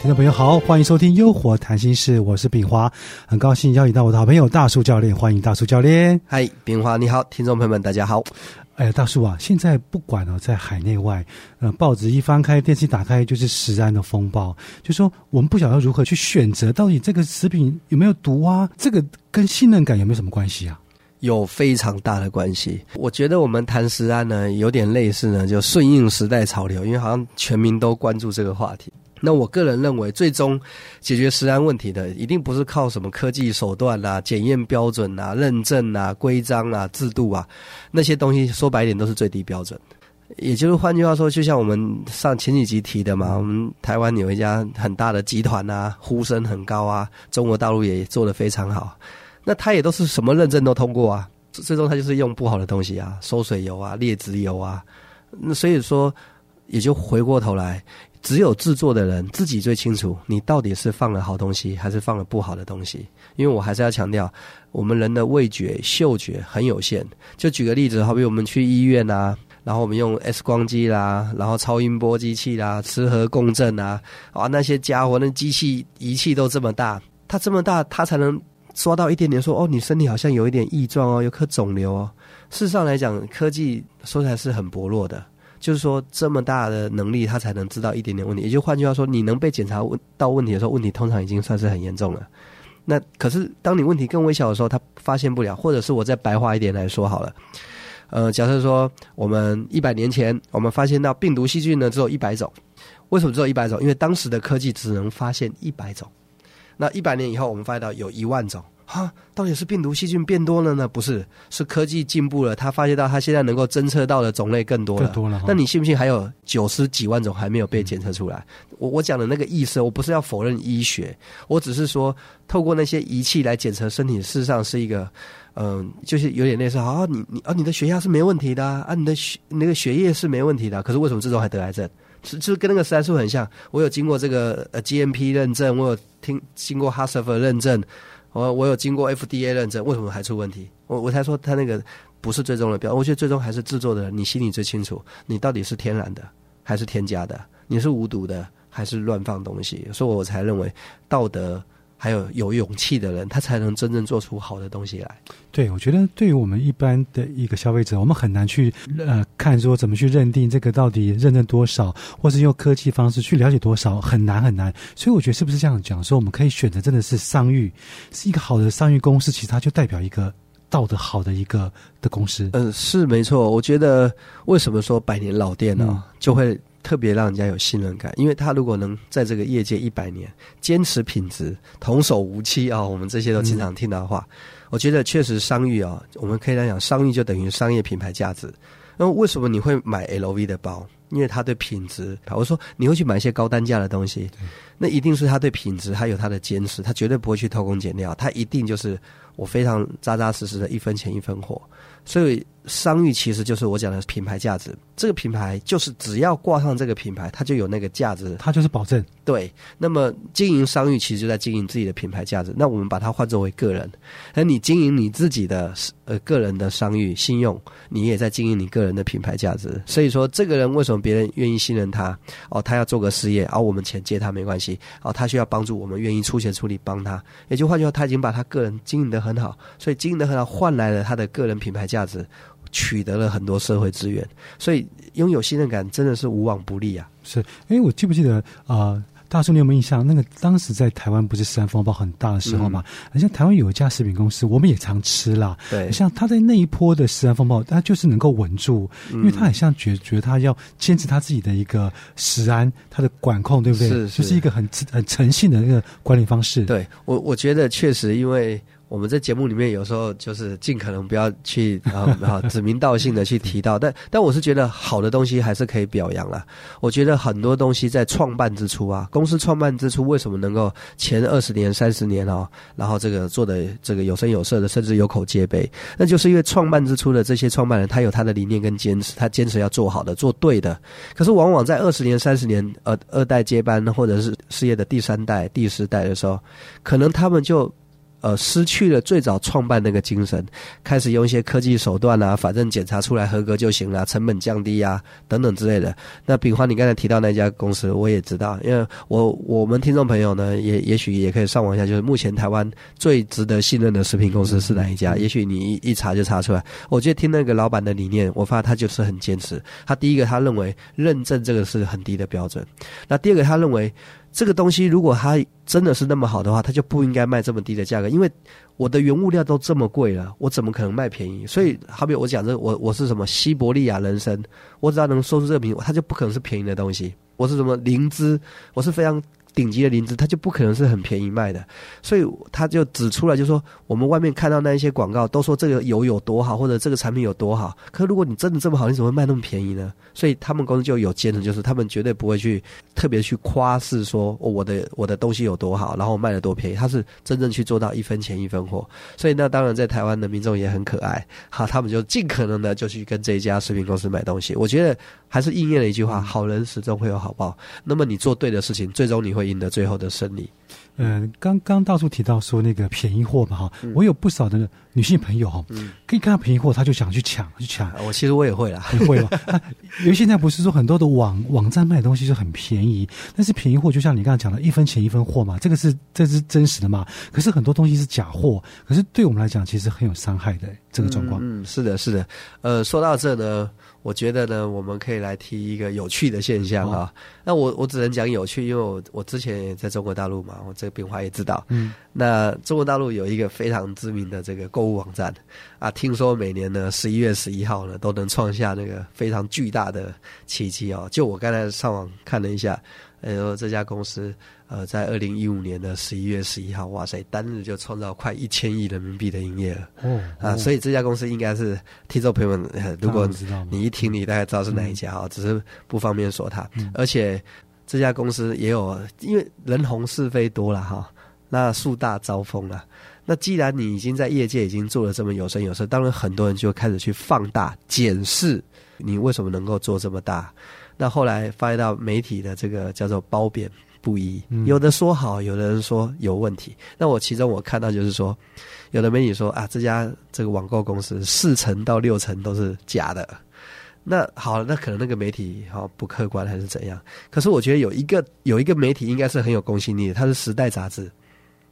听众朋友好，欢迎收听《优活谈心事》，我是炳华，很高兴邀请到我的好朋友大树教练，欢迎大树教练。嗨，炳华你好，听众朋友们大家好。哎，大树啊，现在不管哦，在海内外，呃，报纸一翻开，电视打开，就是食安的风暴，就说我们不晓得如何去选择，到底这个食品有没有毒啊？这个跟信任感有没有什么关系啊？有非常大的关系。我觉得我们谈食安呢，有点类似呢，就顺应时代潮流，因为好像全民都关注这个话题。那我个人认为，最终解决食安问题的，一定不是靠什么科技手段啊、检验标准啊、认证啊、规章啊、制度啊那些东西。说白点，都是最低标准。也就是换句话说，就像我们上前几集提的嘛，我们台湾有一家很大的集团啊，呼声很高啊，中国大陆也做得非常好。那它也都是什么认证都通过啊，最终它就是用不好的东西啊，收水油啊、劣质油啊。那所以说，也就回过头来。只有制作的人自己最清楚，你到底是放了好东西，还是放了不好的东西。因为我还是要强调，我们人的味觉、嗅觉很有限。就举个例子，好比我们去医院啊，然后我们用 X 光机啦，然后超音波机器啦，磁核共振啊，啊那些家伙，那机器仪器都这么大，它这么大，它才能抓到一点点，说哦，你身体好像有一点异状哦，有颗肿瘤哦。事实上来讲，科技说起来是很薄弱的。就是说，这么大的能力，他才能知道一点点问题。也就换句话说，你能被检查问到问题的时候，问题通常已经算是很严重了。那可是，当你问题更微小的时候，他发现不了。或者是我再白话一点来说好了，呃，假设说我们一百年前，我们发现到病毒细菌呢只有一百种，为什么只有一百种？因为当时的科技只能发现一百种。那一百年以后，我们发现到有一万种。哈，到底是病毒细菌变多了呢？不是，是科技进步了。他发现到他现在能够侦测到的种类更多了。更多了。那你信不信还有九十几万种还没有被检测出来？我我讲的那个意思，我不是要否认医学，我只是说透过那些仪器来检测身体，事实上是一个，嗯，就是有点类似啊，你你啊，你的血压是没问题的啊，你的血那个血液是没问题的，可是为什么这种还得癌症？是就是跟那个三数很像。我有经过这个呃 GMP 认证，我有听经过 h a s f 认证。我我有经过 FDA 认证，为什么还出问题？我我才说他那个不是最终的标，我觉得最终还是制作的人，你心里最清楚，你到底是天然的还是添加的，你是无毒的还是乱放东西，所以我才认为道德。还有有勇气的人，他才能真正做出好的东西来。对，我觉得对于我们一般的一个消费者，我们很难去呃看说怎么去认定这个到底认证多少，或是用科技方式去了解多少，很难很难。所以我觉得是不是这样讲说，我们可以选择真的是商誉，是一个好的商誉公司，其实它就代表一个道德好的一个的公司。嗯，是没错。我觉得为什么说百年老店呢，就会。特别让人家有信任感，因为他如果能在这个业界一百年坚持品质、童叟无欺啊，我们这些都经常听到的话，我觉得确实商誉啊，我们可以来讲，商誉就等于商业品牌价值。那为什么你会买 LV 的包？因为他对品质，我说你会去买一些高单价的东西，那一定是他对品质还有他的坚持，他绝对不会去偷工减料，他一定就是我非常扎扎实实的一分钱一分货，所以。商誉其实就是我讲的品牌价值，这个品牌就是只要挂上这个品牌，它就有那个价值，它就是保证。对，那么经营商誉其实就在经营自己的品牌价值。那我们把它换作为个人，那你经营你自己的呃个人的商誉信用，你也在经营你个人的品牌价值。所以说，这个人为什么别人愿意信任他？哦，他要做个事业，而我们钱借他没关系。哦，他需要帮助，我们愿意出钱出力帮他。也就换句话，他已经把他个人经营的很好，所以经营的很好，换来了他的个人品牌价值。取得了很多社会资源，所以拥有信任感真的是无往不利啊！是，哎，我记不记得啊？大叔，你有没有印象？那个当时在台湾不是食安风暴很大的时候嘛？好像台湾有一家食品公司，我们也常吃啦。对，像他在那一波的食安风暴，他就是能够稳住，因为他很像觉觉得他要坚持他自己的一个食安，他的管控，对不对？是，就是一个很很诚信的那个管理方式。对我，我觉得确实因为。我们在节目里面有时候就是尽可能不要去啊啊指名道姓的去提到，但但我是觉得好的东西还是可以表扬了。我觉得很多东西在创办之初啊，公司创办之初为什么能够前二十年、三十年哦，然后这个做的这个有声有色的，甚至有口皆碑，那就是因为创办之初的这些创办人他有他的理念跟坚持，他坚持要做好的、做对的。可是往往在二十年、三十年，呃，二代接班或者是事业的第三代、第四代的时候，可能他们就。呃失去了最早创办那个精神，开始用一些科技手段啊，反正检查出来合格就行了，成本降低啊等等之类的。那比方你刚才提到那家公司，我也知道，因为我我们听众朋友呢，也也许也可以上网一下，就是目前台湾最值得信任的食品公司是哪一家？也许你一一查就查出来。我觉得听那个老板的理念，我发现他就是很坚持。他第一个他认为认证这个是很低的标准，那第二个他认为。这个东西如果它真的是那么好的话，它就不应该卖这么低的价格，因为我的原物料都这么贵了，我怎么可能卖便宜？所以，好比我讲这，我我是什么西伯利亚人参，我只要能说出这个名，它就不可能是便宜的东西。我是什么灵芝，我是非常。顶级的灵芝，它就不可能是很便宜卖的，所以他就指出来，就说我们外面看到那一些广告，都说这个油有多好，或者这个产品有多好。可如果你真的这么好，你怎么会卖那么便宜呢？所以他们公司就有坚持，就是他们绝对不会去特别去夸示说我的我的东西有多好，然后卖的多便宜。他是真正去做到一分钱一分货。所以那当然在台湾的民众也很可爱，好，他们就尽可能的就去跟这一家食品公司买东西。我觉得还是应验了一句话：好人始终会有好报。那么你做对的事情，最终你会。赢得最后的胜利。嗯，刚刚到处提到说那个便宜货嘛，哈，我有不少的女性朋友哈，可以看到便宜货，她就想去抢，去抢。我其实我也会啦，会嘛。因为现在不是说很多的网网站卖东西就很便宜，但是便宜货就像你刚才讲的，一分钱一分货嘛，这个是这是真实的嘛。可是很多东西是假货，可是对我们来讲，其实很有伤害的这个状况。嗯，是的，是的。呃，说到这呢。我觉得呢，我们可以来提一个有趣的现象啊。那我我只能讲有趣，因为我我之前也在中国大陆嘛，我这个变化也知道。嗯，那中国大陆有一个非常知名的这个购物网站啊，听说每年呢十一月十一号呢都能创下那个非常巨大的奇迹哦。就我刚才上网看了一下，哎呦，这家公司。呃，在二零一五年的十一月十一号，哇塞，单日就创造快一千亿人民币的营业额。哦，啊，所以这家公司应该是听众朋友们，如果你一听，你大概知道是哪一家啊，只是不方便说它。而且这家公司也有，因为人红是非多了哈，那树大招风了。那既然你已经在业界已经做了这么有声有色，当然很多人就开始去放大检视你为什么能够做这么大。那后来发现到媒体的这个叫做褒贬。不一，有的说好，有的人说有问题。那我其中我看到就是说，有的媒体说啊，这家这个网购公司四成到六成都是假的。那好，那可能那个媒体哈不客观还是怎样？可是我觉得有一个有一个媒体应该是很有公信力的，它是《时代》杂志，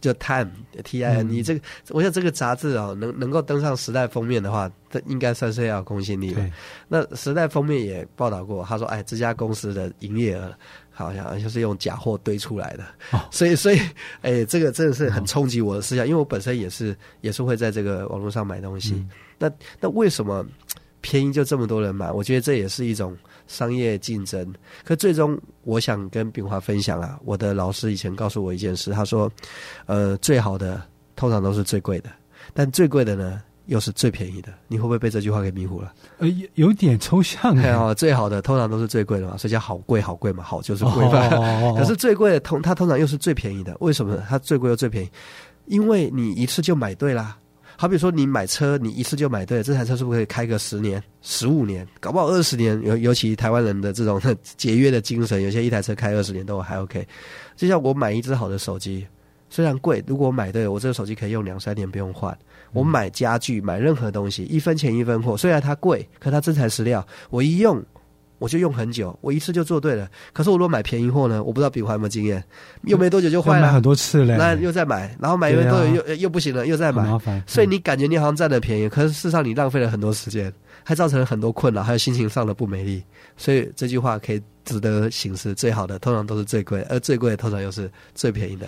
就 Time T I N。你这个，我想这个杂志啊，能能够登上《时代》封面的话，这应该算是要有公信力了。那《时代》封面也报道过，他说，哎，这家公司的营业额。好像就是用假货堆出来的，所以所以，哎，这个真的是很冲击我的思想，因为我本身也是也是会在这个网络上买东西。那那为什么便宜就这么多人买？我觉得这也是一种商业竞争。可最终，我想跟炳华分享啊，我的老师以前告诉我一件事，他说，呃，最好的通常都是最贵的，但最贵的呢？又是最便宜的，你会不会被这句话给迷糊了？呃，有点抽象。哦，最好的通常都是最贵的嘛，所以叫好贵好贵嘛，好就是贵嘛。可是最贵的通，它通常又是最便宜的，为什么？它最贵又最便宜？因为你一次就买对啦。好比说你买车，你一次就买对，这台车是不是可以开个十年、十五年，搞不好二十年？尤尤其台湾人的这种 节约的精神，有些一台车开二十年都还 OK。就像我买一只好的手机，虽然贵，如果我买对，我这个手机可以用两三年不用换。我买家具，买任何东西，一分钱一分货。虽然它贵，可它真材实料。我一用，我就用很久，我一次就做对了。可是我如果买便宜货呢？我不知道比华有没有经验，用没多久就坏了。买很多次嘞，那又再买，然后买没多久又又不行了，又再买。麻烦。所以你感觉你好像占了便宜，可是事实上你浪费了很多时间，还造成了很多困扰，还有心情上的不美丽。所以这句话可以值得行事。最好的通常都是最贵，而最贵的通常又是最便宜的。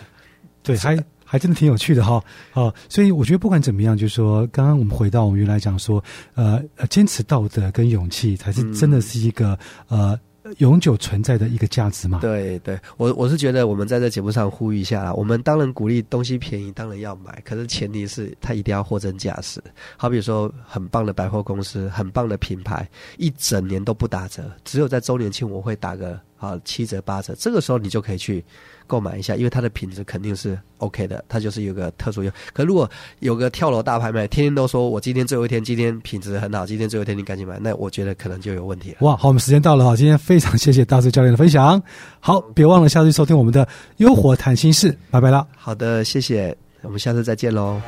对，还。还真的挺有趣的哈，哦，所以我觉得不管怎么样，就是说，刚刚我们回到我们原来讲说，呃，坚持道德跟勇气，才是真的是一个呃永久存在的一个价值嘛。对对，我我是觉得我们在这节目上呼吁一下，我们当然鼓励东西便宜，当然要买，可是前提是它一定要货真价实。好比说，很棒的百货公司，很棒的品牌，一整年都不打折，只有在周年庆我会打个啊七折八折，这个时候你就可以去。购买一下，因为它的品质肯定是 OK 的，它就是有个特殊用。可如果有个跳楼大拍卖，天天都说我今天最后一天，今天品质很好，今天最后一天你赶紧买，那我觉得可能就有问题了。哇，好，我们时间到了哈，今天非常谢谢大志教练的分享。好，别忘了下次收听我们的《优活谈心事》，拜拜了。好的，谢谢。我们下次再见喽。